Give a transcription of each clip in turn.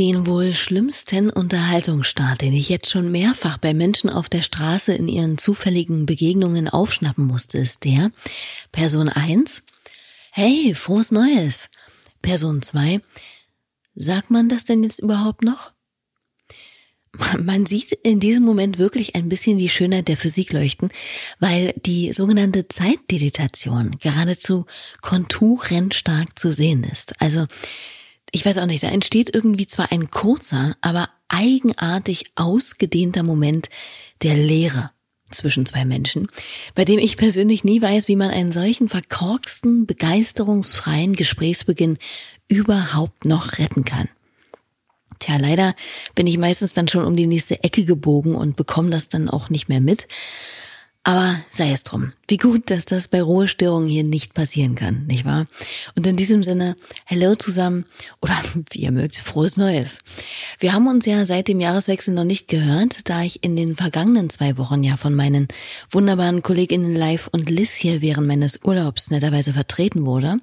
Den wohl schlimmsten Unterhaltungsstart, den ich jetzt schon mehrfach bei Menschen auf der Straße in ihren zufälligen Begegnungen aufschnappen musste, ist der Person 1. Hey, frohes Neues. Person 2. Sagt man das denn jetzt überhaupt noch? Man sieht in diesem Moment wirklich ein bisschen die Schönheit der Physik leuchten, weil die sogenannte Zeitdilatation geradezu konturentstark zu sehen ist. Also ich weiß auch nicht, da entsteht irgendwie zwar ein kurzer, aber eigenartig ausgedehnter Moment der Leere zwischen zwei Menschen, bei dem ich persönlich nie weiß, wie man einen solchen verkorksten, begeisterungsfreien Gesprächsbeginn überhaupt noch retten kann. Tja, leider bin ich meistens dann schon um die nächste Ecke gebogen und bekomme das dann auch nicht mehr mit. Aber sei es drum. Wie gut, dass das bei Ruhestörungen hier nicht passieren kann, nicht wahr? Und in diesem Sinne, hello zusammen oder wie ihr mögt, frohes Neues. Wir haben uns ja seit dem Jahreswechsel noch nicht gehört, da ich in den vergangenen zwei Wochen ja von meinen wunderbaren Kolleginnen Live und Liz hier während meines Urlaubs netterweise vertreten wurde.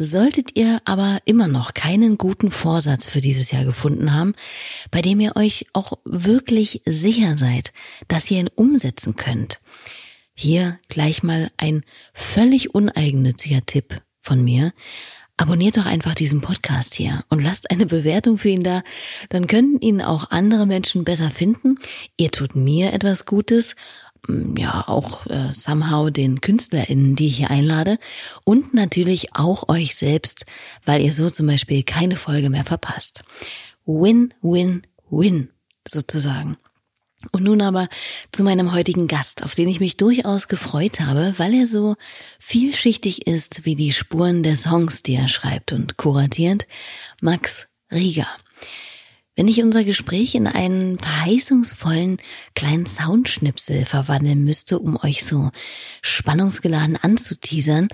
Solltet ihr aber immer noch keinen guten Vorsatz für dieses Jahr gefunden haben, bei dem ihr euch auch wirklich sicher seid, dass ihr ihn umsetzen könnt, hier gleich mal ein völlig uneigennütziger Tipp von mir. Abonniert doch einfach diesen Podcast hier und lasst eine Bewertung für ihn da. Dann können ihn auch andere Menschen besser finden. Ihr tut mir etwas Gutes ja auch äh, somehow den KünstlerInnen, die ich hier einlade und natürlich auch euch selbst, weil ihr so zum Beispiel keine Folge mehr verpasst. Win, win, win sozusagen. Und nun aber zu meinem heutigen Gast, auf den ich mich durchaus gefreut habe, weil er so vielschichtig ist wie die Spuren der Songs, die er schreibt und kuratiert, Max Rieger. Wenn ich unser Gespräch in einen verheißungsvollen kleinen Soundschnipsel verwandeln müsste, um euch so spannungsgeladen anzuteasern,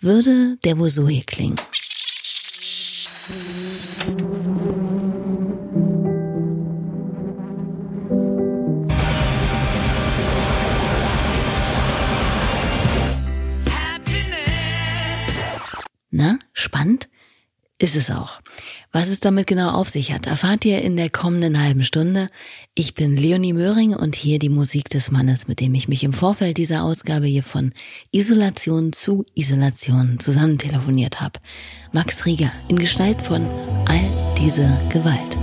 würde der wohl so hier klingen. Na, spannend? Ist es auch. Was es damit genau auf sich hat, erfahrt ihr in der kommenden halben Stunde. Ich bin Leonie Möhring und hier die Musik des Mannes, mit dem ich mich im Vorfeld dieser Ausgabe hier von Isolation zu Isolation zusammen telefoniert habe. Max Rieger in Gestalt von all diese Gewalt.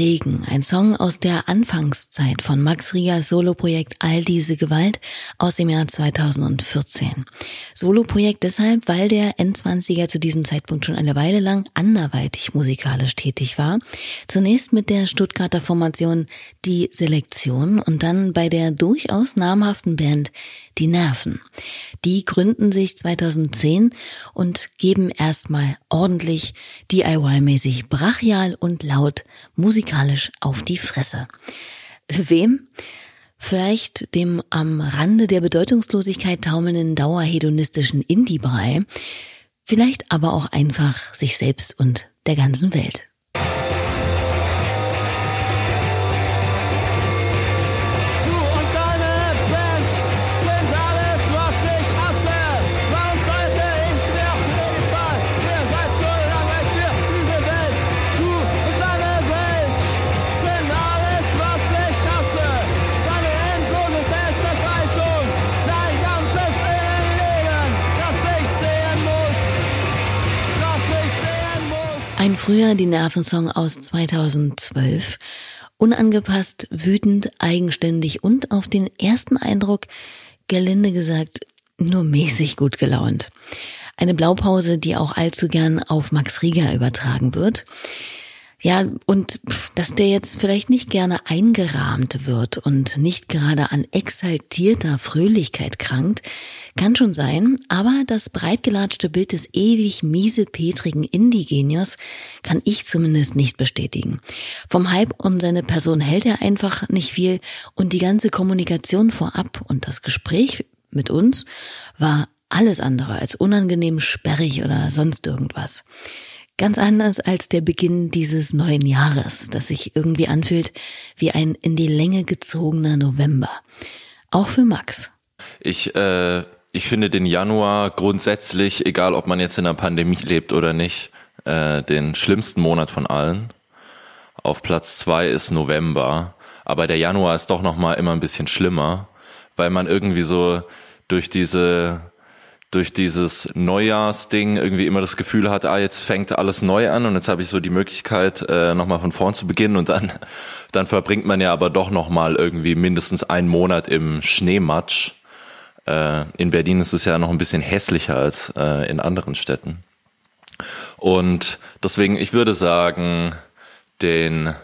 Regen, ein Song aus der Anfangszeit von Max Riegers Soloprojekt All diese Gewalt aus dem Jahr 2014. Soloprojekt deshalb, weil der N20er zu diesem Zeitpunkt schon eine Weile lang anderweitig musikalisch tätig war. Zunächst mit der Stuttgarter Formation Die Selektion und dann bei der durchaus namhaften Band Die Nerven. Die gründen sich 2010 und geben erstmal ordentlich DIY-mäßig brachial und laut musikalisch auf die Fresse. Wem? Vielleicht dem am Rande der Bedeutungslosigkeit taumelnden dauerhedonistischen Indie-Brei, vielleicht aber auch einfach sich selbst und der ganzen Welt. Früher die Nervensong aus 2012. Unangepasst, wütend, eigenständig und auf den ersten Eindruck, gelinde gesagt, nur mäßig gut gelaunt. Eine Blaupause, die auch allzu gern auf Max Rieger übertragen wird. Ja, und dass der jetzt vielleicht nicht gerne eingerahmt wird und nicht gerade an exaltierter Fröhlichkeit krankt, kann schon sein, aber das breitgelatschte Bild des ewig miesepetrigen Indigenios kann ich zumindest nicht bestätigen. Vom Hype um seine Person hält er einfach nicht viel und die ganze Kommunikation vorab und das Gespräch mit uns war alles andere als unangenehm sperrig oder sonst irgendwas. Ganz anders als der Beginn dieses neuen Jahres, das sich irgendwie anfühlt wie ein in die Länge gezogener November. Auch für Max. Ich, äh, ich finde den Januar grundsätzlich, egal ob man jetzt in einer Pandemie lebt oder nicht, äh, den schlimmsten Monat von allen. Auf Platz zwei ist November, aber der Januar ist doch noch mal immer ein bisschen schlimmer, weil man irgendwie so durch diese durch dieses Neujahrsding irgendwie immer das Gefühl hat, ah, jetzt fängt alles neu an und jetzt habe ich so die Möglichkeit, äh, nochmal von vorn zu beginnen und dann, dann verbringt man ja aber doch nochmal irgendwie mindestens einen Monat im Schneematsch. Äh, in Berlin ist es ja noch ein bisschen hässlicher als äh, in anderen Städten. Und deswegen, ich würde sagen, den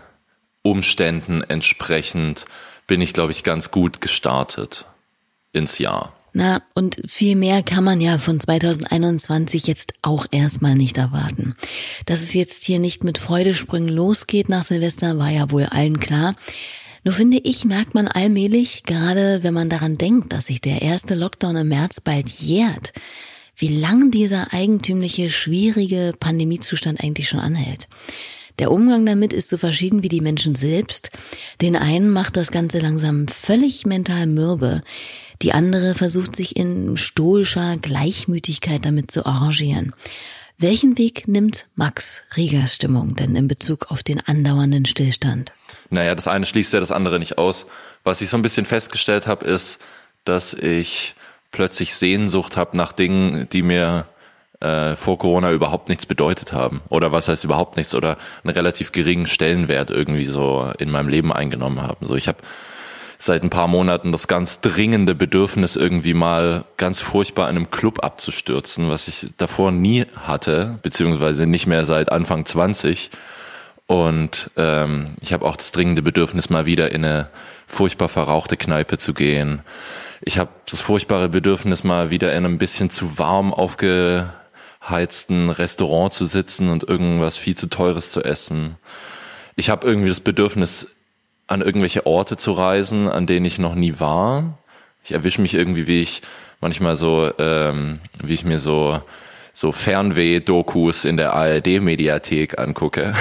Umständen entsprechend bin ich, glaube ich, ganz gut gestartet ins Jahr. Na, und viel mehr kann man ja von 2021 jetzt auch erstmal nicht erwarten. Dass es jetzt hier nicht mit Freudesprüngen losgeht nach Silvester, war ja wohl allen klar. Nur finde ich, merkt man allmählich, gerade wenn man daran denkt, dass sich der erste Lockdown im März bald jährt, wie lang dieser eigentümliche, schwierige Pandemiezustand eigentlich schon anhält. Der Umgang damit ist so verschieden wie die Menschen selbst. Den einen macht das Ganze langsam völlig mental mürbe. Die andere versucht sich in stoischer Gleichmütigkeit damit zu arrangieren. Welchen Weg nimmt Max Riegers Stimmung denn in Bezug auf den andauernden Stillstand? Naja, das eine schließt ja das andere nicht aus. Was ich so ein bisschen festgestellt habe, ist, dass ich plötzlich Sehnsucht habe nach Dingen, die mir äh, vor Corona überhaupt nichts bedeutet haben. Oder was heißt überhaupt nichts? Oder einen relativ geringen Stellenwert irgendwie so in meinem Leben eingenommen haben. So, ich habe seit ein paar Monaten das ganz dringende Bedürfnis, irgendwie mal ganz furchtbar in einem Club abzustürzen, was ich davor nie hatte, beziehungsweise nicht mehr seit Anfang 20. Und ähm, ich habe auch das dringende Bedürfnis, mal wieder in eine furchtbar verrauchte Kneipe zu gehen. Ich habe das furchtbare Bedürfnis, mal wieder in einem bisschen zu warm aufgeheizten Restaurant zu sitzen und irgendwas viel zu teures zu essen. Ich habe irgendwie das Bedürfnis, an irgendwelche Orte zu reisen, an denen ich noch nie war. Ich erwische mich irgendwie, wie ich manchmal so, ähm, wie ich mir so so Fernweh-Dokus in der ARD-Mediathek angucke.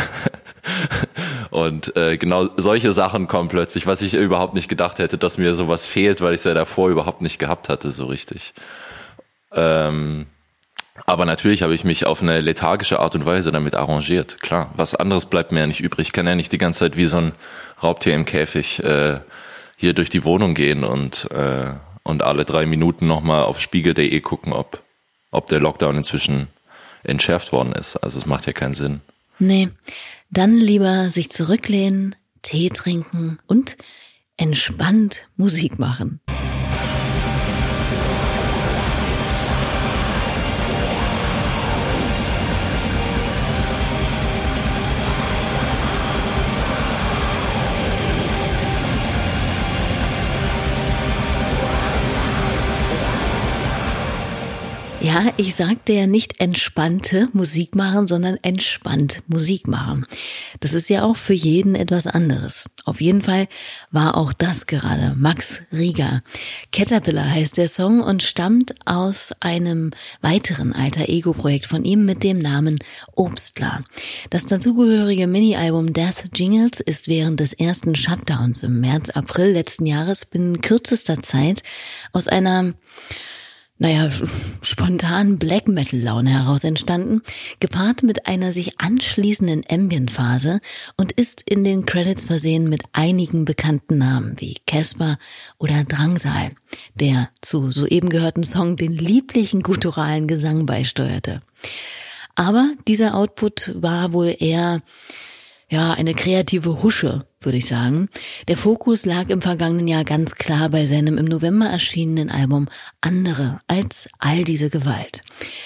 Und äh, genau solche Sachen kommen plötzlich, was ich überhaupt nicht gedacht hätte, dass mir sowas fehlt, weil ich es ja davor überhaupt nicht gehabt hatte, so richtig. Ähm, aber natürlich habe ich mich auf eine lethargische Art und Weise damit arrangiert. Klar, was anderes bleibt mir ja nicht übrig. Ich kann ja nicht die ganze Zeit wie so ein Raubtier im Käfig äh, hier durch die Wohnung gehen und, äh, und alle drei Minuten nochmal auf spiegel.de gucken, ob, ob der Lockdown inzwischen entschärft worden ist. Also es macht ja keinen Sinn. Nee, dann lieber sich zurücklehnen, Tee trinken und entspannt Musik machen. Ja, ich sagte ja nicht entspannte Musik machen, sondern entspannt Musik machen. Das ist ja auch für jeden etwas anderes. Auf jeden Fall war auch das gerade Max Rieger. Caterpillar heißt der Song und stammt aus einem weiteren alter Ego-Projekt von ihm mit dem Namen Obstler. Das dazugehörige Mini-Album Death Jingles ist während des ersten Shutdowns im März, April letzten Jahres binnen kürzester Zeit aus einer naja, spontan Black Metal Laune heraus entstanden, gepaart mit einer sich anschließenden Ambient-Phase und ist in den Credits versehen mit einigen bekannten Namen wie Casper oder Drangsal, der zu soeben gehörten Song den lieblichen gutturalen Gesang beisteuerte. Aber dieser Output war wohl eher ja, eine kreative Husche, würde ich sagen. Der Fokus lag im vergangenen Jahr ganz klar bei seinem im November erschienenen Album Andere als all diese Gewalt.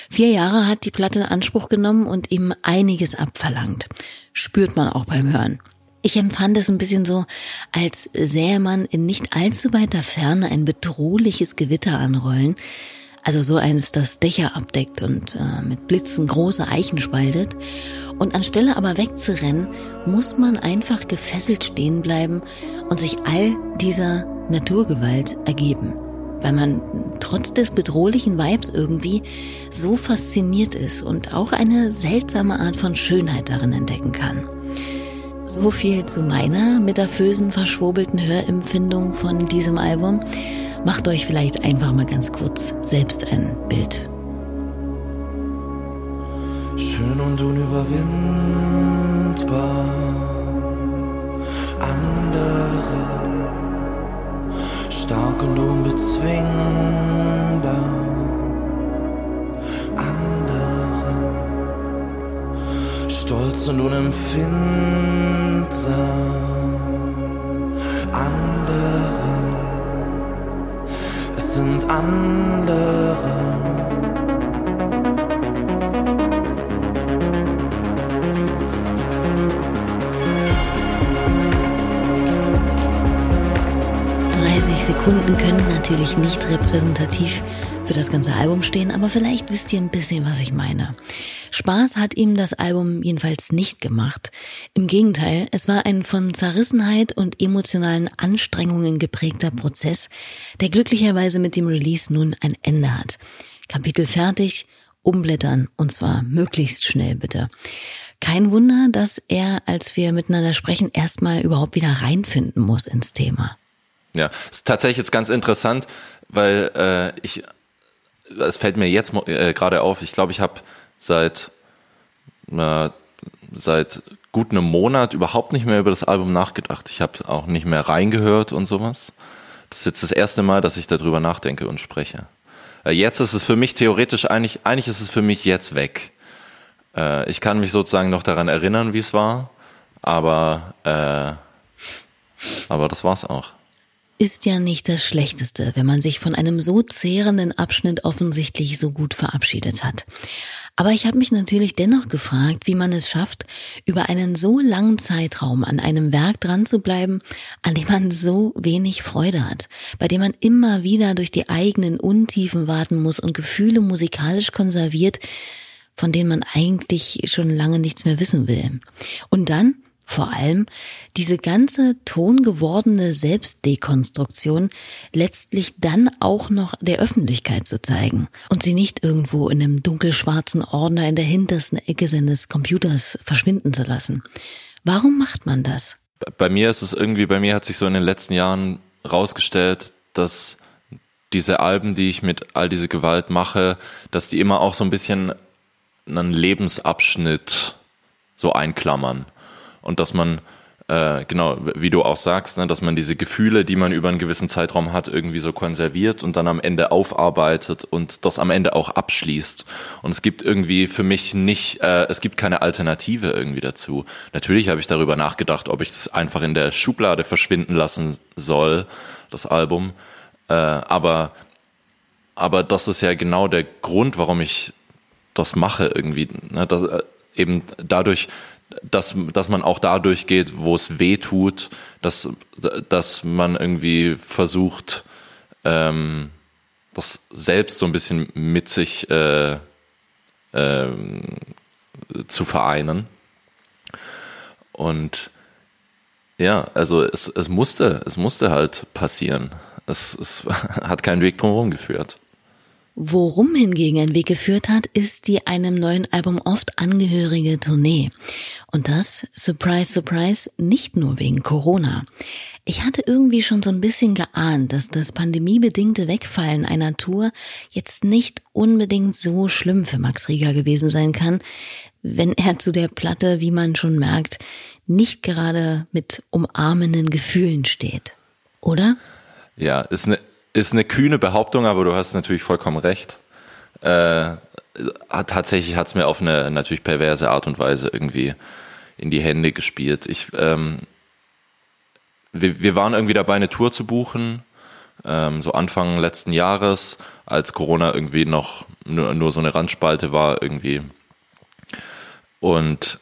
Vier Jahre hat die Platte in Anspruch genommen und ihm einiges abverlangt. Spürt man auch beim Hören. Ich empfand es ein bisschen so, als sähe man in nicht allzu weiter Ferne ein bedrohliches Gewitter anrollen, also so eins, das Dächer abdeckt und äh, mit Blitzen große Eichen spaltet. Und anstelle aber wegzurennen, muss man einfach gefesselt stehen bleiben und sich all dieser Naturgewalt ergeben. Weil man trotz des bedrohlichen Vibes irgendwie so fasziniert ist und auch eine seltsame Art von Schönheit darin entdecken kann. So viel zu meiner metaphösen, verschwurbelten Hörempfindung von diesem Album. Macht euch vielleicht einfach mal ganz kurz selbst ein Bild. Schön und unüberwindbar, andere, stark und unbezwingbar, andere, stolz und unempfindsam, andere sind andere. Sekunden können natürlich nicht repräsentativ für das ganze Album stehen, aber vielleicht wisst ihr ein bisschen, was ich meine. Spaß hat ihm das Album jedenfalls nicht gemacht. Im Gegenteil, es war ein von Zerrissenheit und emotionalen Anstrengungen geprägter Prozess, der glücklicherweise mit dem Release nun ein Ende hat. Kapitel fertig, umblättern und zwar möglichst schnell bitte. Kein Wunder, dass er, als wir miteinander sprechen, erstmal überhaupt wieder reinfinden muss ins Thema. Ja, ist tatsächlich jetzt ganz interessant, weil äh, ich, es fällt mir jetzt äh, gerade auf, ich glaube, ich habe seit, äh, seit gut einem Monat überhaupt nicht mehr über das Album nachgedacht. Ich habe auch nicht mehr reingehört und sowas. Das ist jetzt das erste Mal, dass ich darüber nachdenke und spreche. Äh, jetzt ist es für mich theoretisch eigentlich, eigentlich ist es für mich jetzt weg. Äh, ich kann mich sozusagen noch daran erinnern, wie es war, aber, äh, aber das war's auch ist ja nicht das Schlechteste, wenn man sich von einem so zehrenden Abschnitt offensichtlich so gut verabschiedet hat. Aber ich habe mich natürlich dennoch gefragt, wie man es schafft, über einen so langen Zeitraum an einem Werk dran zu bleiben, an dem man so wenig Freude hat, bei dem man immer wieder durch die eigenen Untiefen warten muss und Gefühle musikalisch konserviert, von denen man eigentlich schon lange nichts mehr wissen will. Und dann vor allem diese ganze tongewordene Selbstdekonstruktion letztlich dann auch noch der Öffentlichkeit zu zeigen und sie nicht irgendwo in einem dunkelschwarzen Ordner in der hintersten Ecke seines Computers verschwinden zu lassen. Warum macht man das? Bei mir ist es irgendwie, bei mir hat sich so in den letzten Jahren rausgestellt, dass diese Alben, die ich mit all diese Gewalt mache, dass die immer auch so ein bisschen einen Lebensabschnitt so einklammern und dass man äh, genau, wie du auch sagst, ne, dass man diese Gefühle, die man über einen gewissen Zeitraum hat, irgendwie so konserviert und dann am Ende aufarbeitet und das am Ende auch abschließt. Und es gibt irgendwie für mich nicht, äh, es gibt keine Alternative irgendwie dazu. Natürlich habe ich darüber nachgedacht, ob ich es einfach in der Schublade verschwinden lassen soll, das Album. Äh, aber, aber das ist ja genau der Grund, warum ich das mache irgendwie. Ne, das, äh, eben dadurch, dass, dass man auch dadurch geht, wo es weh tut, dass, dass man irgendwie versucht, ähm, das selbst so ein bisschen mit sich äh, äh, zu vereinen. Und ja, also es, es musste, es musste halt passieren. Es, es hat keinen Weg drumherum geführt. Worum hingegen ein Weg geführt hat, ist die einem neuen Album oft angehörige Tournee. Und das, surprise, surprise, nicht nur wegen Corona. Ich hatte irgendwie schon so ein bisschen geahnt, dass das pandemiebedingte Wegfallen einer Tour jetzt nicht unbedingt so schlimm für Max Rieger gewesen sein kann, wenn er zu der Platte, wie man schon merkt, nicht gerade mit umarmenden Gefühlen steht. Oder? Ja, ist eine ist eine kühne Behauptung, aber du hast natürlich vollkommen recht. Äh, tatsächlich hat es mir auf eine natürlich perverse Art und Weise irgendwie in die Hände gespielt. Ich, ähm, wir, wir waren irgendwie dabei, eine Tour zu buchen, ähm, so Anfang letzten Jahres, als Corona irgendwie noch nur, nur so eine Randspalte war irgendwie. Und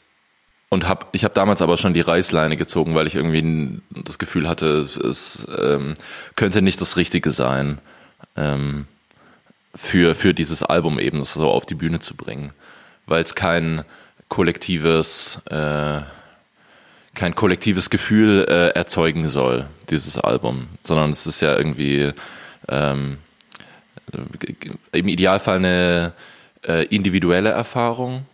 und hab, ich habe damals aber schon die Reißleine gezogen, weil ich irgendwie das Gefühl hatte, es ähm, könnte nicht das Richtige sein, ähm, für, für dieses Album eben das so auf die Bühne zu bringen. Weil es kein kollektives, äh, kein kollektives Gefühl äh, erzeugen soll, dieses Album, sondern es ist ja irgendwie ähm, im Idealfall eine äh, individuelle Erfahrung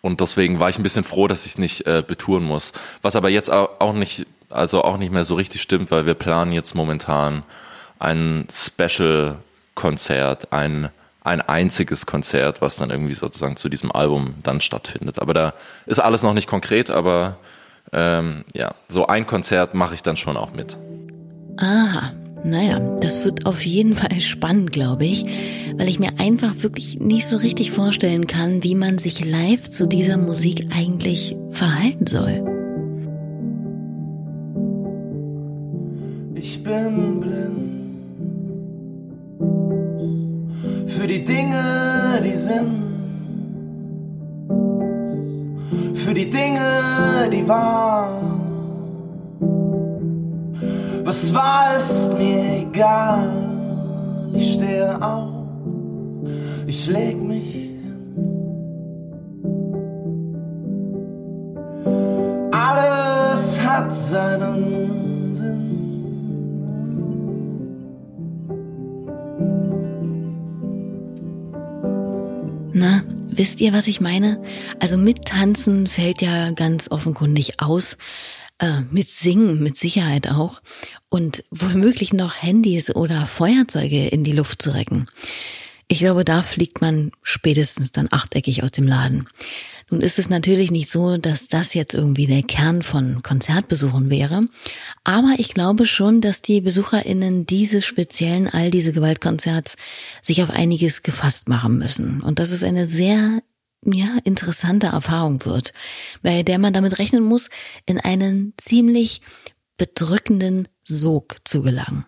und deswegen war ich ein bisschen froh, dass ich es nicht äh, betouren muss. Was aber jetzt auch nicht, also auch nicht mehr so richtig stimmt, weil wir planen jetzt momentan ein Special-Konzert, ein, ein einziges Konzert, was dann irgendwie sozusagen zu diesem Album dann stattfindet. Aber da ist alles noch nicht konkret, aber ähm, ja, so ein Konzert mache ich dann schon auch mit. Aha, naja, das wird auf jeden Fall spannend, glaube ich, weil ich mir einfach wirklich nicht so richtig vorstellen kann, wie man sich live zu dieser Musik eigentlich verhalten soll. Ich bin blind für die Dinge, die sind, für die Dinge, die waren was war, ist mir egal. Ich stehe auf, ich leg mich hin. Alles hat seinen Sinn. Na, wisst ihr, was ich meine? Also mittanzen fällt ja ganz offenkundig aus. Äh, mit Singen mit Sicherheit auch und womöglich noch Handys oder Feuerzeuge in die Luft zu recken. Ich glaube, da fliegt man spätestens dann achteckig aus dem Laden. Nun ist es natürlich nicht so, dass das jetzt irgendwie der Kern von Konzertbesuchen wäre, aber ich glaube schon, dass die Besucherinnen dieses speziellen all diese Gewaltkonzerts sich auf einiges gefasst machen müssen und dass es eine sehr ja, interessante Erfahrung wird, bei der man damit rechnen muss, in einen ziemlich bedrückenden Sog zu gelangen.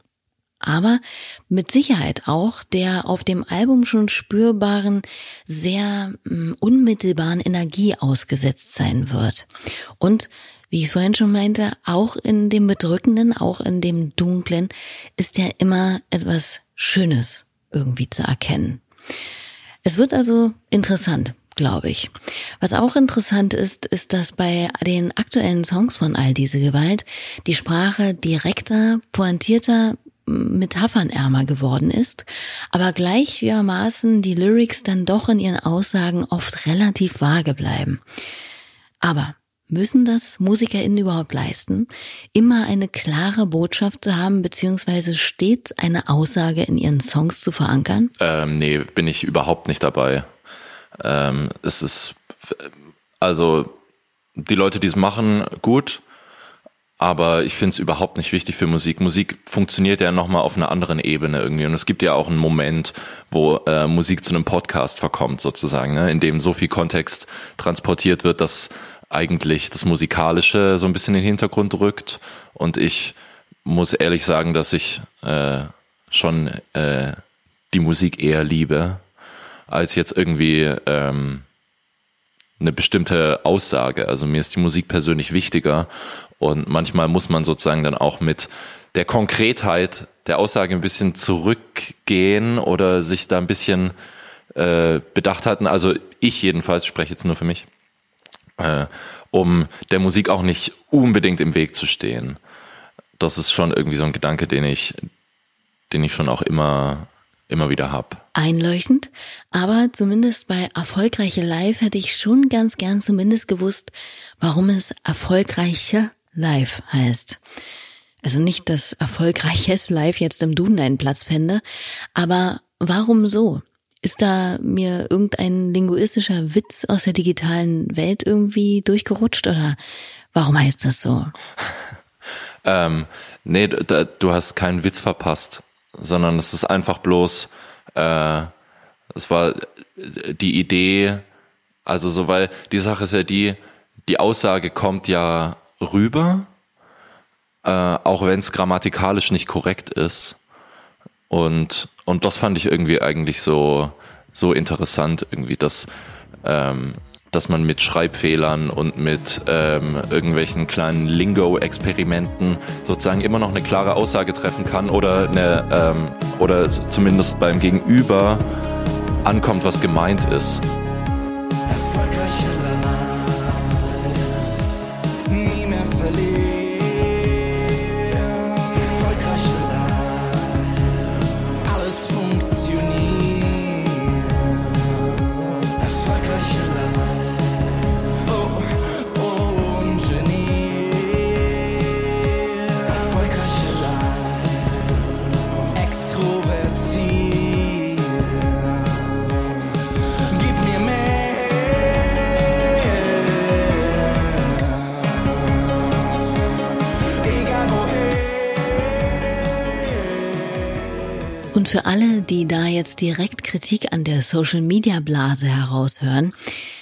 Aber mit Sicherheit auch der auf dem Album schon spürbaren, sehr mm, unmittelbaren Energie ausgesetzt sein wird. Und wie ich es vorhin schon meinte, auch in dem Bedrückenden, auch in dem Dunklen ist ja immer etwas Schönes irgendwie zu erkennen. Es wird also interessant, glaube ich. Was auch interessant ist, ist, dass bei den aktuellen Songs von All diese Gewalt die Sprache direkter, pointierter, metaphernärmer geworden ist, aber gleichermaßen die Lyrics dann doch in ihren Aussagen oft relativ vage bleiben. Aber müssen das MusikerInnen überhaupt leisten, immer eine klare Botschaft zu haben, beziehungsweise stets eine Aussage in ihren Songs zu verankern? Ähm, nee, bin ich überhaupt nicht dabei. Ähm, es ist, also die Leute, die es machen, gut, aber ich finde es überhaupt nicht wichtig für Musik. Musik funktioniert ja nochmal auf einer anderen Ebene irgendwie. Und es gibt ja auch einen Moment, wo äh, Musik zu einem Podcast verkommt, sozusagen, ne? in dem so viel Kontext transportiert wird, dass eigentlich das Musikalische so ein bisschen in den Hintergrund rückt. Und ich muss ehrlich sagen, dass ich äh, schon äh, die Musik eher liebe als jetzt irgendwie ähm, eine bestimmte Aussage. Also mir ist die Musik persönlich wichtiger und manchmal muss man sozusagen dann auch mit der Konkretheit der Aussage ein bisschen zurückgehen oder sich da ein bisschen äh, bedacht hatten. Also ich jedenfalls spreche jetzt nur für mich, äh, um der Musik auch nicht unbedingt im Weg zu stehen. Das ist schon irgendwie so ein Gedanke, den ich, den ich schon auch immer immer wieder habe. Einleuchtend, aber zumindest bei erfolgreiche Live hätte ich schon ganz gern zumindest gewusst, warum es erfolgreiche Live heißt. Also nicht, dass erfolgreiches Live jetzt im Duden einen Platz fände, aber warum so? Ist da mir irgendein linguistischer Witz aus der digitalen Welt irgendwie durchgerutscht oder warum heißt das so? ähm, nee, da, du hast keinen Witz verpasst sondern es ist einfach bloß, äh, es war die Idee, also so, weil die Sache ist ja die, die Aussage kommt ja rüber, äh, auch wenn es grammatikalisch nicht korrekt ist. Und, und das fand ich irgendwie eigentlich so, so interessant, irgendwie, dass, ähm, dass man mit Schreibfehlern und mit ähm, irgendwelchen kleinen Lingo-Experimenten sozusagen immer noch eine klare Aussage treffen kann oder eine, ähm, oder zumindest beim Gegenüber ankommt, was gemeint ist. Social-Media-Blase heraushören,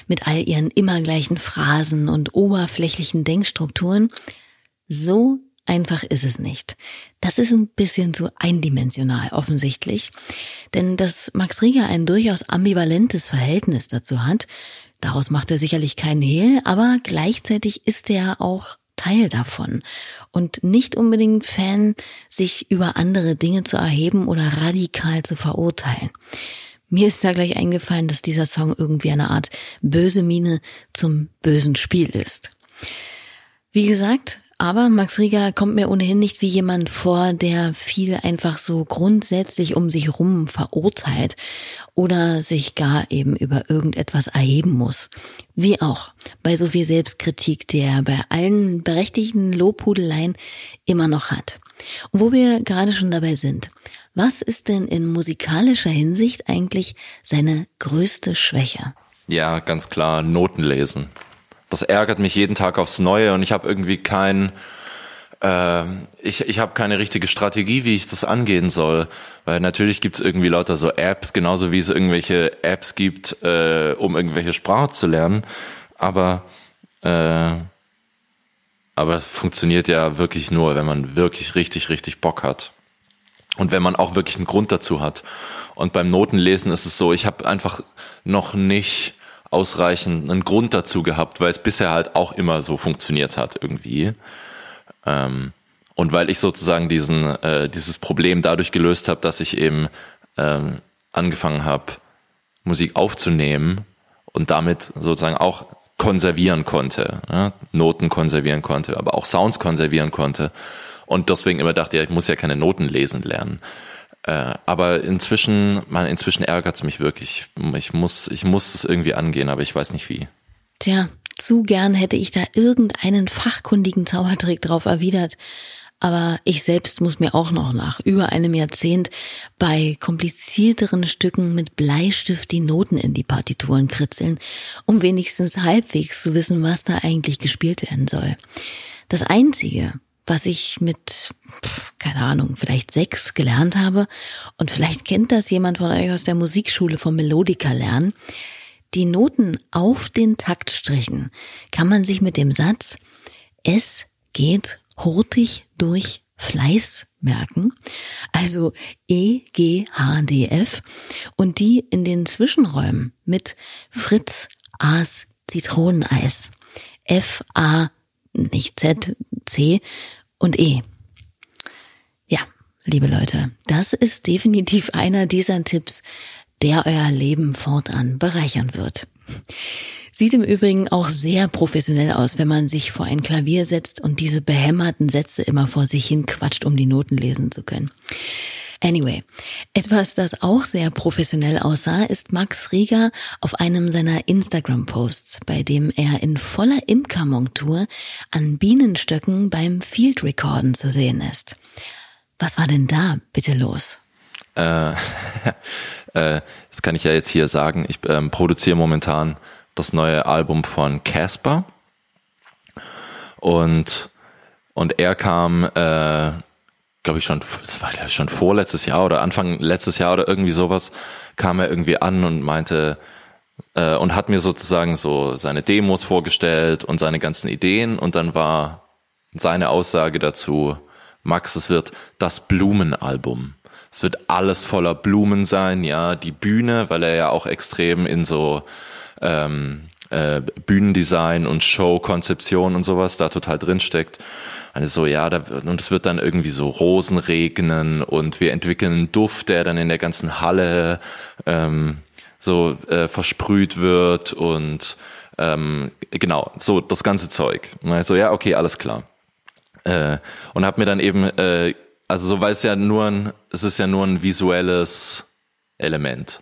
mit all ihren immer gleichen Phrasen und oberflächlichen Denkstrukturen, so einfach ist es nicht. Das ist ein bisschen zu eindimensional offensichtlich, denn dass Max Rieger ein durchaus ambivalentes Verhältnis dazu hat, daraus macht er sicherlich keinen Hehl, aber gleichzeitig ist er auch Teil davon und nicht unbedingt Fan, sich über andere Dinge zu erheben oder radikal zu verurteilen. Mir ist da gleich eingefallen, dass dieser Song irgendwie eine Art böse Miene zum bösen Spiel ist. Wie gesagt, aber Max Rieger kommt mir ohnehin nicht wie jemand vor, der viel einfach so grundsätzlich um sich rum verurteilt oder sich gar eben über irgendetwas erheben muss. Wie auch bei so viel Selbstkritik, die er bei allen berechtigten Lobhudeleien immer noch hat. Und wo wir gerade schon dabei sind. Was ist denn in musikalischer Hinsicht eigentlich seine größte Schwäche? Ja, ganz klar, Noten lesen das ärgert mich jeden Tag aufs Neue und ich habe irgendwie kein, äh, ich, ich habe keine richtige Strategie, wie ich das angehen soll. Weil natürlich gibt es irgendwie lauter so Apps, genauso wie es irgendwelche Apps gibt, äh, um irgendwelche Sprache zu lernen. Aber äh, aber funktioniert ja wirklich nur, wenn man wirklich richtig, richtig Bock hat. Und wenn man auch wirklich einen Grund dazu hat. Und beim Notenlesen ist es so, ich habe einfach noch nicht ausreichend einen Grund dazu gehabt, weil es bisher halt auch immer so funktioniert hat irgendwie. Ähm, und weil ich sozusagen diesen, äh, dieses Problem dadurch gelöst habe, dass ich eben ähm, angefangen habe, Musik aufzunehmen und damit sozusagen auch konservieren konnte, ja? Noten konservieren konnte, aber auch Sounds konservieren konnte. Und deswegen immer dachte, ja, ich muss ja keine Noten lesen lernen. Äh, aber inzwischen, man, inzwischen ärgert es mich wirklich. Ich muss, ich muss es irgendwie angehen, aber ich weiß nicht wie. Tja, zu gern hätte ich da irgendeinen fachkundigen Zaubertrick drauf erwidert. Aber ich selbst muss mir auch noch nach über einem Jahrzehnt bei komplizierteren Stücken mit Bleistift die Noten in die Partituren kritzeln, um wenigstens halbwegs zu wissen, was da eigentlich gespielt werden soll. Das Einzige, was ich mit, keine Ahnung, vielleicht sechs gelernt habe. Und vielleicht kennt das jemand von euch aus der Musikschule vom Melodica lernen. Die Noten auf den Taktstrichen kann man sich mit dem Satz es geht hurtig durch Fleiß merken. Also E, G, H, D, F. Und die in den Zwischenräumen mit Fritz, A's, Zitroneneis. F, A, nicht Z, C und E. Ja, liebe Leute, das ist definitiv einer dieser Tipps, der euer Leben fortan bereichern wird. Sieht im Übrigen auch sehr professionell aus, wenn man sich vor ein Klavier setzt und diese behämmerten Sätze immer vor sich hin quatscht, um die Noten lesen zu können. Anyway, etwas, das auch sehr professionell aussah, ist Max Rieger auf einem seiner Instagram-Posts, bei dem er in voller Imkermontur an Bienenstöcken beim Field Recorden zu sehen ist. Was war denn da bitte los? Äh, äh, das kann ich ja jetzt hier sagen. Ich ähm, produziere momentan das neue Album von Casper und und er kam äh, glaube ich schon, das war ich schon vorletztes Jahr oder Anfang letztes Jahr oder irgendwie sowas, kam er irgendwie an und meinte, äh, und hat mir sozusagen so seine Demos vorgestellt und seine ganzen Ideen und dann war seine Aussage dazu, Max, es wird das Blumenalbum. Es wird alles voller Blumen sein, ja, die Bühne, weil er ja auch extrem in so ähm, äh, Bühnendesign und Showkonzeption und sowas da total drin steckt. Also so, ja, da, und es wird dann irgendwie so Rosen regnen und wir entwickeln einen Duft, der dann in der ganzen Halle ähm, so äh, versprüht wird und ähm, genau, so das ganze Zeug. Also ja, okay, alles klar. Äh, und habe mir dann eben, äh, also so weil es ja nur ein, es ist ja nur ein visuelles Element.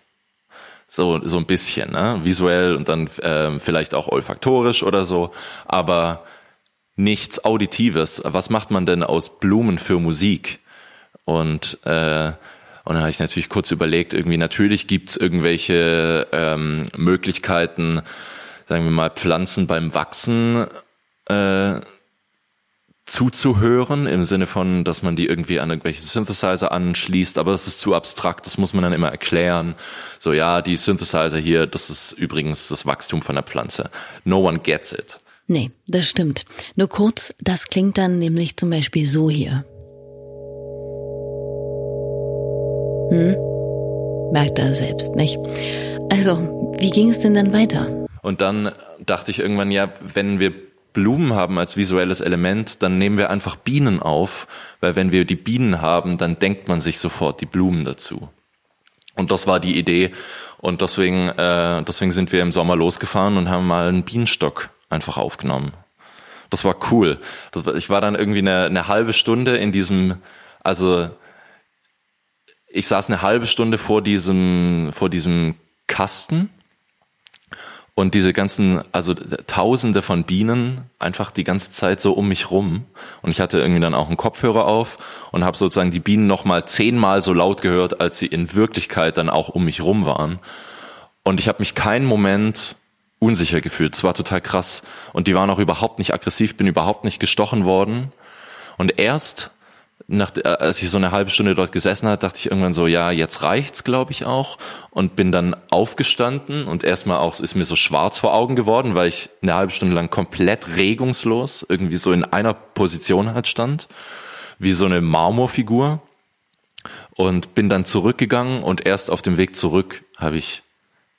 So, so ein bisschen, ne? Visuell und dann äh, vielleicht auch olfaktorisch oder so, aber nichts Auditives. Was macht man denn aus Blumen für Musik? Und äh, und dann habe ich natürlich kurz überlegt, irgendwie natürlich gibt's irgendwelche ähm, Möglichkeiten, sagen wir mal, Pflanzen beim Wachsen äh, zuzuhören, im Sinne von, dass man die irgendwie an irgendwelche Synthesizer anschließt, aber das ist zu abstrakt, das muss man dann immer erklären. So, ja, die Synthesizer hier, das ist übrigens das Wachstum von der Pflanze. No one gets it. Nee, das stimmt. Nur kurz, das klingt dann nämlich zum Beispiel so hier. Hm? Merkt er selbst nicht. Also, wie ging es denn dann weiter? Und dann dachte ich irgendwann, ja, wenn wir Blumen haben als visuelles Element, dann nehmen wir einfach Bienen auf, weil wenn wir die Bienen haben, dann denkt man sich sofort die Blumen dazu. Und das war die Idee und deswegen, äh, deswegen sind wir im Sommer losgefahren und haben mal einen Bienenstock einfach aufgenommen. Das war cool. Ich war dann irgendwie eine, eine halbe Stunde in diesem, also ich saß eine halbe Stunde vor diesem, vor diesem Kasten und diese ganzen, also Tausende von Bienen einfach die ganze Zeit so um mich rum. Und ich hatte irgendwie dann auch einen Kopfhörer auf und habe sozusagen die Bienen nochmal zehnmal so laut gehört, als sie in Wirklichkeit dann auch um mich rum waren. Und ich habe mich keinen Moment unsicher gefühlt. Es war total krass. Und die waren auch überhaupt nicht aggressiv, bin überhaupt nicht gestochen worden. Und erst nach, äh, als ich so eine halbe Stunde dort gesessen hat, dachte ich irgendwann so, ja, jetzt reicht's, glaube ich auch. Und bin dann aufgestanden und erstmal auch ist mir so schwarz vor Augen geworden, weil ich eine halbe Stunde lang komplett regungslos irgendwie so in einer Position halt stand, wie so eine Marmorfigur. Und bin dann zurückgegangen und erst auf dem Weg zurück habe ich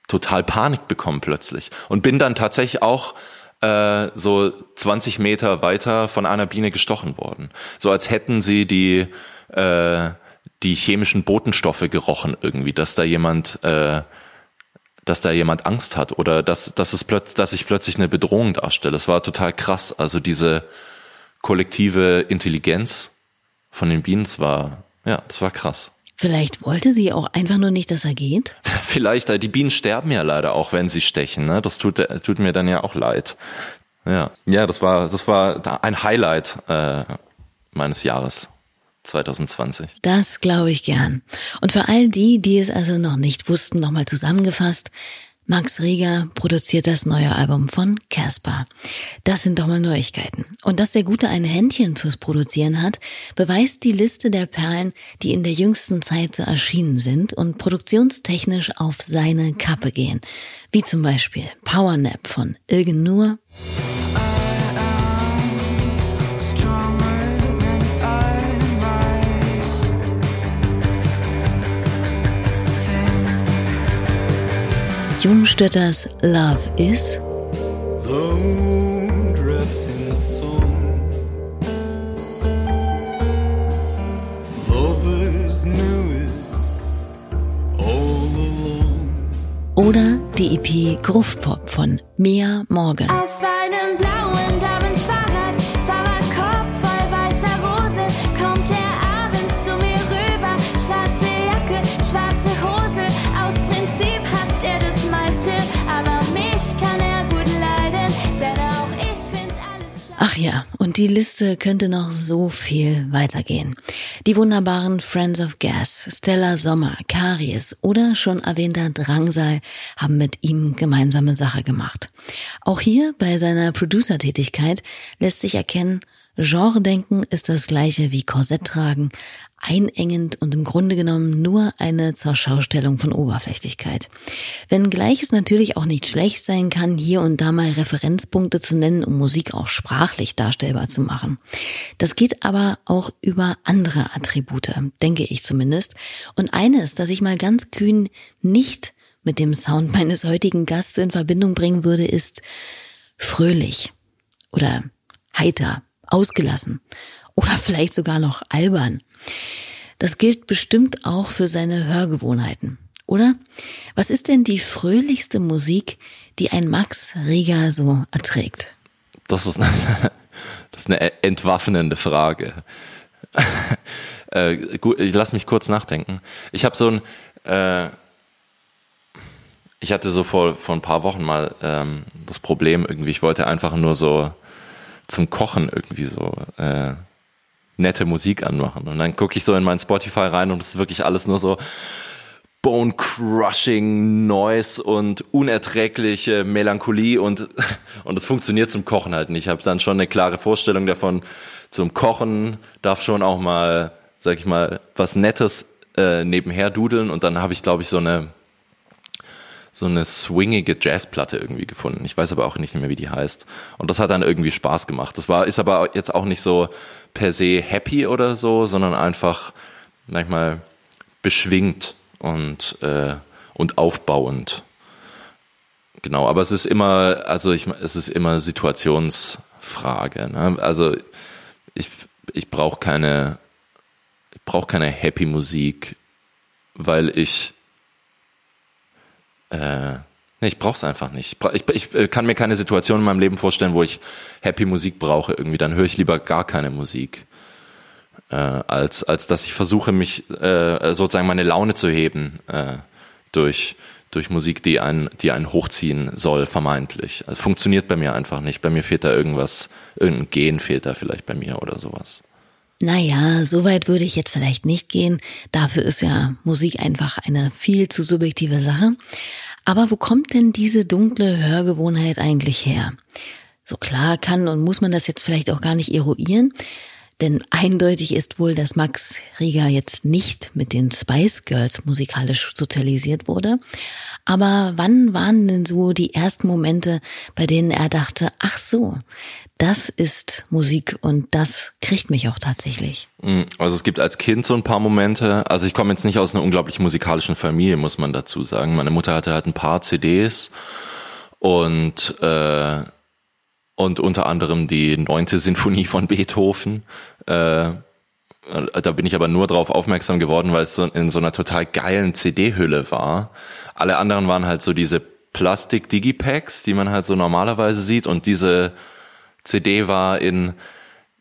total Panik bekommen plötzlich. Und bin dann tatsächlich auch äh, so 20 Meter weiter von einer Biene gestochen worden. So als hätten sie die, äh, die chemischen Botenstoffe gerochen irgendwie, dass da jemand, äh, dass da jemand Angst hat oder dass, dass es plötzlich, dass ich plötzlich eine Bedrohung darstelle. Das war total krass. Also diese kollektive Intelligenz von den Bienen, war, ja, das war krass. Vielleicht wollte sie auch einfach nur nicht, dass er geht? Vielleicht, die Bienen sterben ja leider auch, wenn sie stechen. Ne? Das tut, tut mir dann ja auch leid. Ja, ja, das war, das war ein Highlight äh, meines Jahres. 2020. Das glaube ich gern. Und für all die, die es also noch nicht wussten, nochmal zusammengefasst, Max Rieger produziert das neue Album von Casper. Das sind doch mal Neuigkeiten. Und dass der Gute ein Händchen fürs Produzieren hat, beweist die Liste der Perlen, die in der jüngsten Zeit so erschienen sind und produktionstechnisch auf seine Kappe gehen. Wie zum Beispiel Powernap von Ilgen Nur. Jungstötters Love is Oder die EP Gruftpop von Mia Morgan. Ach ja, und die Liste könnte noch so viel weitergehen. Die wunderbaren Friends of Gas, Stella Sommer, Karies oder schon erwähnter Drangsal haben mit ihm gemeinsame Sache gemacht. Auch hier bei seiner Producer-Tätigkeit lässt sich erkennen, Genredenken ist das gleiche wie Korsett tragen, einengend und im Grunde genommen nur eine Zurschaustellung von Oberflächlichkeit. Wenngleich es natürlich auch nicht schlecht sein kann, hier und da mal Referenzpunkte zu nennen, um Musik auch sprachlich darstellbar zu machen. Das geht aber auch über andere Attribute, denke ich zumindest. Und eines, das ich mal ganz kühn nicht mit dem Sound meines heutigen Gasts in Verbindung bringen würde, ist fröhlich oder heiter, ausgelassen oder vielleicht sogar noch albern. Das gilt bestimmt auch für seine Hörgewohnheiten, oder? Was ist denn die fröhlichste Musik, die ein Max Rieger so erträgt? Das ist eine, das ist eine entwaffnende Frage. äh, gut, ich lass mich kurz nachdenken. Ich habe so ein, äh, ich hatte so vor, vor ein paar Wochen mal ähm, das Problem irgendwie, ich wollte einfach nur so zum Kochen irgendwie so äh, nette Musik anmachen. Und dann gucke ich so in mein Spotify rein und es ist wirklich alles nur so bone-crushing Noise und unerträgliche Melancholie und und es funktioniert zum Kochen halt nicht. Ich habe dann schon eine klare Vorstellung davon. Zum Kochen darf schon auch mal, sag ich mal, was Nettes äh, nebenher dudeln und dann habe ich, glaube ich, so eine so eine swingige Jazzplatte irgendwie gefunden. Ich weiß aber auch nicht mehr, wie die heißt. Und das hat dann irgendwie Spaß gemacht. Das war, ist aber jetzt auch nicht so per se happy oder so, sondern einfach manchmal beschwingt und, äh, und aufbauend. Genau, aber es ist immer, also ich, es ist immer Situationsfrage. Ne? Also ich, ich brauche keine, ich brauche keine Happy Musik, weil ich äh, nee, ich brauch's einfach nicht. Ich, ich, ich kann mir keine Situation in meinem Leben vorstellen, wo ich Happy Musik brauche irgendwie. Dann höre ich lieber gar keine Musik. Äh, als, als dass ich versuche, mich äh, sozusagen meine Laune zu heben äh, durch, durch Musik, die einen, die einen hochziehen soll, vermeintlich. Es funktioniert bei mir einfach nicht. Bei mir fehlt da irgendwas, irgendein Gen fehlt da vielleicht bei mir oder sowas. Naja, so weit würde ich jetzt vielleicht nicht gehen. Dafür ist ja Musik einfach eine viel zu subjektive Sache. Aber wo kommt denn diese dunkle Hörgewohnheit eigentlich her? So klar kann und muss man das jetzt vielleicht auch gar nicht eruieren. Denn eindeutig ist wohl, dass Max Rieger jetzt nicht mit den Spice Girls musikalisch sozialisiert wurde. Aber wann waren denn so die ersten Momente, bei denen er dachte, ach so, das ist Musik und das kriegt mich auch tatsächlich. Mm, also es gibt als Kind so ein paar Momente. Also ich komme jetzt nicht aus einer unglaublich musikalischen Familie, muss man dazu sagen. Meine Mutter hatte halt ein paar CDs und äh, und unter anderem die neunte Sinfonie von Beethoven. Äh, da bin ich aber nur drauf aufmerksam geworden, weil es so in so einer total geilen CD-Hülle war. Alle anderen waren halt so diese Plastik-Digipacks, die man halt so normalerweise sieht und diese CD war in,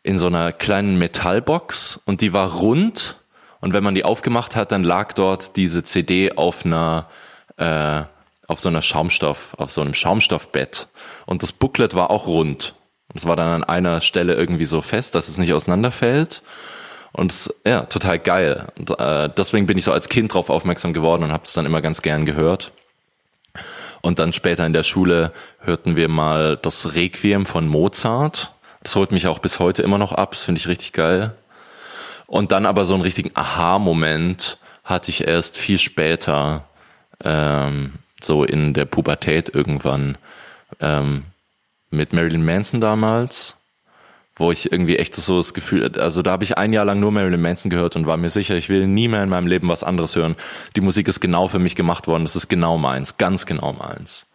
in so einer kleinen Metallbox und die war rund. Und wenn man die aufgemacht hat, dann lag dort diese CD auf einer, äh, auf so einer Schaumstoff, auf so einem Schaumstoffbett. Und das Booklet war auch rund. Es war dann an einer Stelle irgendwie so fest, dass es nicht auseinanderfällt. Und es, ja, total geil. Und, äh, deswegen bin ich so als Kind drauf aufmerksam geworden und habe es dann immer ganz gern gehört. Und dann später in der Schule hörten wir mal das Requiem von Mozart. Das holt mich auch bis heute immer noch ab. Das finde ich richtig geil. Und dann aber so einen richtigen Aha-Moment hatte ich erst viel später, ähm, so in der Pubertät irgendwann, ähm, mit Marilyn Manson damals wo ich irgendwie echt so das Gefühl, also da habe ich ein Jahr lang nur Marilyn Manson gehört und war mir sicher, ich will nie mehr in meinem Leben was anderes hören. Die Musik ist genau für mich gemacht worden, das ist genau meins, ganz genau meins.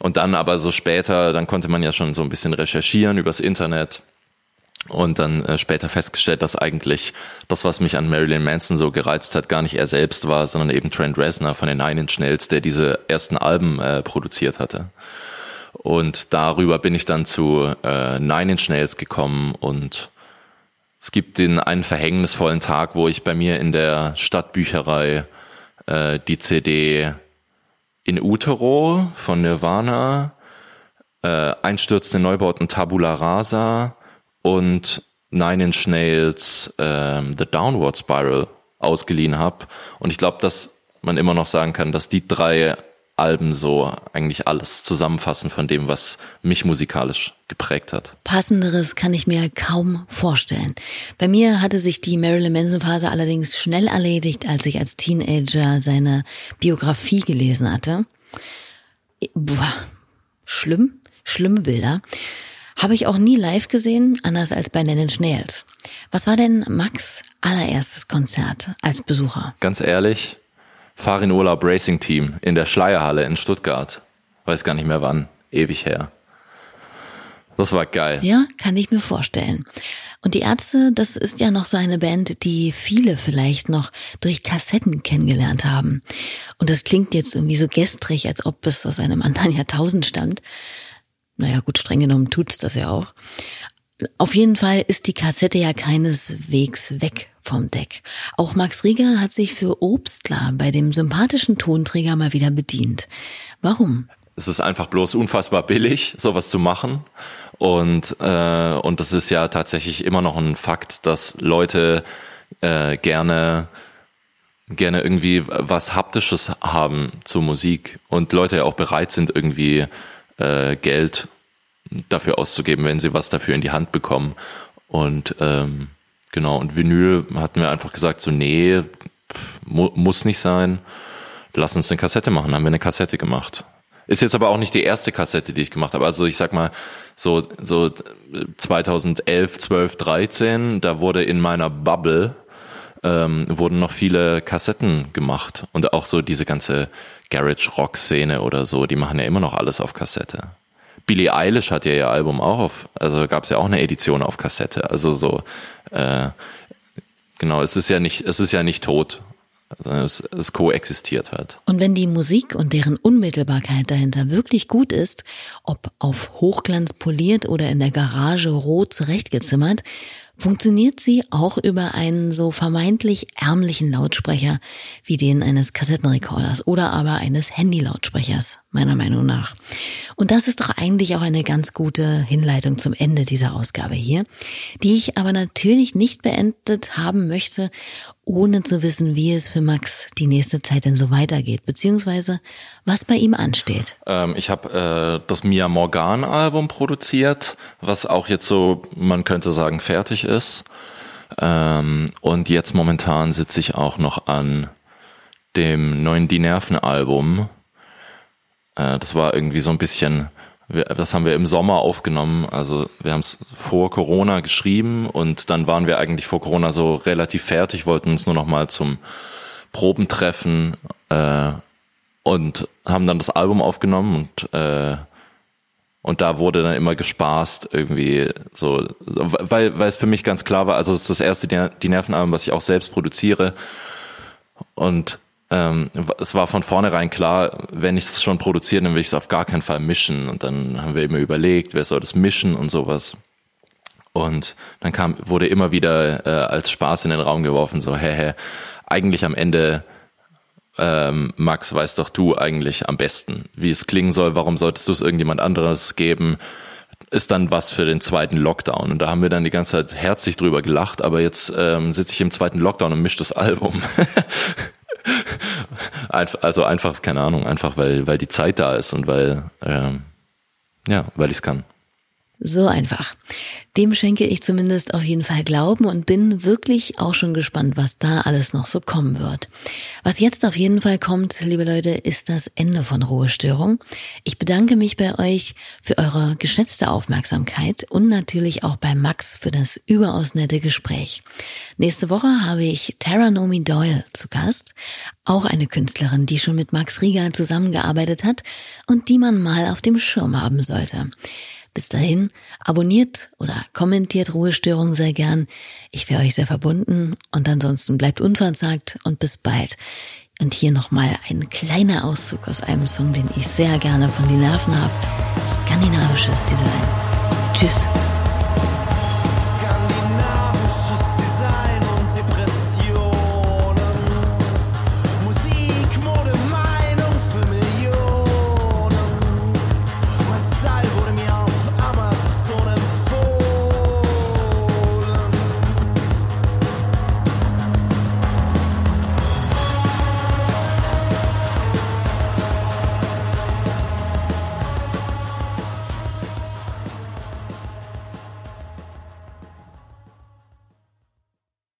Und dann aber so später, dann konnte man ja schon so ein bisschen recherchieren übers Internet und dann äh, später festgestellt, dass eigentlich das, was mich an Marilyn Manson so gereizt hat, gar nicht er selbst war, sondern eben Trent Reznor von den Nine Inch Nails, der diese ersten Alben äh, produziert hatte. Und darüber bin ich dann zu äh, Nine Inch Nails gekommen und es gibt den einen verhängnisvollen Tag, wo ich bei mir in der Stadtbücherei äh, die CD in Utero von Nirvana, äh, Einstürzende Neubauten Tabula Rasa und Nine Inch Nails äh, The Downward Spiral ausgeliehen habe. Und ich glaube, dass man immer noch sagen kann, dass die drei Alben so eigentlich alles zusammenfassen von dem, was mich musikalisch geprägt hat. Passenderes kann ich mir kaum vorstellen. Bei mir hatte sich die Marilyn Manson Phase allerdings schnell erledigt, als ich als Teenager seine Biografie gelesen hatte. Boah, schlimm, schlimme Bilder. Habe ich auch nie live gesehen, anders als bei Nennen Schnells. Was war denn Max allererstes Konzert als Besucher? Ganz ehrlich, Farin Urlaub Racing Team in der Schleierhalle in Stuttgart. Weiß gar nicht mehr wann. Ewig her. Das war geil. Ja, kann ich mir vorstellen. Und die Ärzte, das ist ja noch so eine Band, die viele vielleicht noch durch Kassetten kennengelernt haben. Und das klingt jetzt irgendwie so gestrig, als ob es aus einem anderen Jahrtausend stammt. Naja, gut, streng genommen tut's das ja auch. Auf jeden Fall ist die Kassette ja keineswegs weg vom Deck. Auch Max Rieger hat sich für Obstler bei dem sympathischen Tonträger mal wieder bedient. Warum? Es ist einfach bloß unfassbar billig, sowas zu machen. Und, äh, und das ist ja tatsächlich immer noch ein Fakt, dass Leute äh, gerne gerne irgendwie was Haptisches haben zur Musik und Leute ja auch bereit sind, irgendwie äh, Geld dafür auszugeben, wenn sie was dafür in die Hand bekommen. Und ähm, genau, und Vinyl hatten wir einfach gesagt, so nee, mu muss nicht sein. Lass uns eine Kassette machen. Haben wir eine Kassette gemacht. Ist jetzt aber auch nicht die erste Kassette, die ich gemacht habe. Also ich sag mal, so, so 2011, 12, 13, da wurde in meiner Bubble ähm, wurden noch viele Kassetten gemacht. Und auch so diese ganze Garage-Rock-Szene oder so, die machen ja immer noch alles auf Kassette. Billie Eilish hat ja ihr Album auch auf, also gab es ja auch eine Edition auf Kassette. Also so, äh, genau, es ist ja nicht, es ist ja nicht tot. Also es, es koexistiert halt. Und wenn die Musik und deren Unmittelbarkeit dahinter wirklich gut ist, ob auf Hochglanz poliert oder in der Garage rot zurechtgezimmert, funktioniert sie auch über einen so vermeintlich ärmlichen Lautsprecher wie den eines Kassettenrekorders oder aber eines Handylautsprechers, meiner Meinung nach. Und das ist doch eigentlich auch eine ganz gute Hinleitung zum Ende dieser Ausgabe hier, die ich aber natürlich nicht beendet haben möchte, ohne zu wissen, wie es für Max die nächste Zeit denn so weitergeht, beziehungsweise was bei ihm ansteht. Ähm, ich habe äh, das Mia Morgan Album produziert, was auch jetzt so, man könnte sagen, fertig ist. Ähm, und jetzt momentan sitze ich auch noch an dem neuen Die Nerven Album. Äh, das war irgendwie so ein bisschen wir, das haben wir im Sommer aufgenommen. Also wir haben es vor Corona geschrieben und dann waren wir eigentlich vor Corona so relativ fertig, wollten uns nur noch mal zum Proben treffen äh, und haben dann das Album aufgenommen und äh, und da wurde dann immer gespaßt irgendwie so, weil weil es für mich ganz klar war. Also es ist das erste die Nervenalbum, was ich auch selbst produziere und ähm, es war von vornherein klar, wenn ich es schon produziere, dann will ich es auf gar keinen Fall mischen. Und dann haben wir immer überlegt, wer soll das mischen und sowas. Und dann kam, wurde immer wieder äh, als Spaß in den Raum geworfen, so, hä, hä, eigentlich am Ende, ähm, Max, weißt doch du eigentlich am besten, wie es klingen soll, warum solltest du es irgendjemand anderes geben? Ist dann was für den zweiten Lockdown. Und da haben wir dann die ganze Zeit herzlich drüber gelacht, aber jetzt ähm, sitze ich im zweiten Lockdown und mische das Album. also einfach, keine Ahnung, einfach weil, weil die Zeit da ist und weil, ähm, ja, weil ich es kann. So einfach. Dem schenke ich zumindest auf jeden Fall Glauben und bin wirklich auch schon gespannt, was da alles noch so kommen wird. Was jetzt auf jeden Fall kommt, liebe Leute, ist das Ende von Ruhestörung. Ich bedanke mich bei euch für eure geschätzte Aufmerksamkeit und natürlich auch bei Max für das überaus nette Gespräch. Nächste Woche habe ich Tara Nomi Doyle zu Gast, auch eine Künstlerin, die schon mit Max Rieger zusammengearbeitet hat und die man mal auf dem Schirm haben sollte. Bis dahin, abonniert oder kommentiert Ruhestörung sehr gern. Ich wäre euch sehr verbunden und ansonsten bleibt unverzagt und bis bald. Und hier nochmal ein kleiner Auszug aus einem Song, den ich sehr gerne von den Nerven habe. Skandinavisches Design. Tschüss.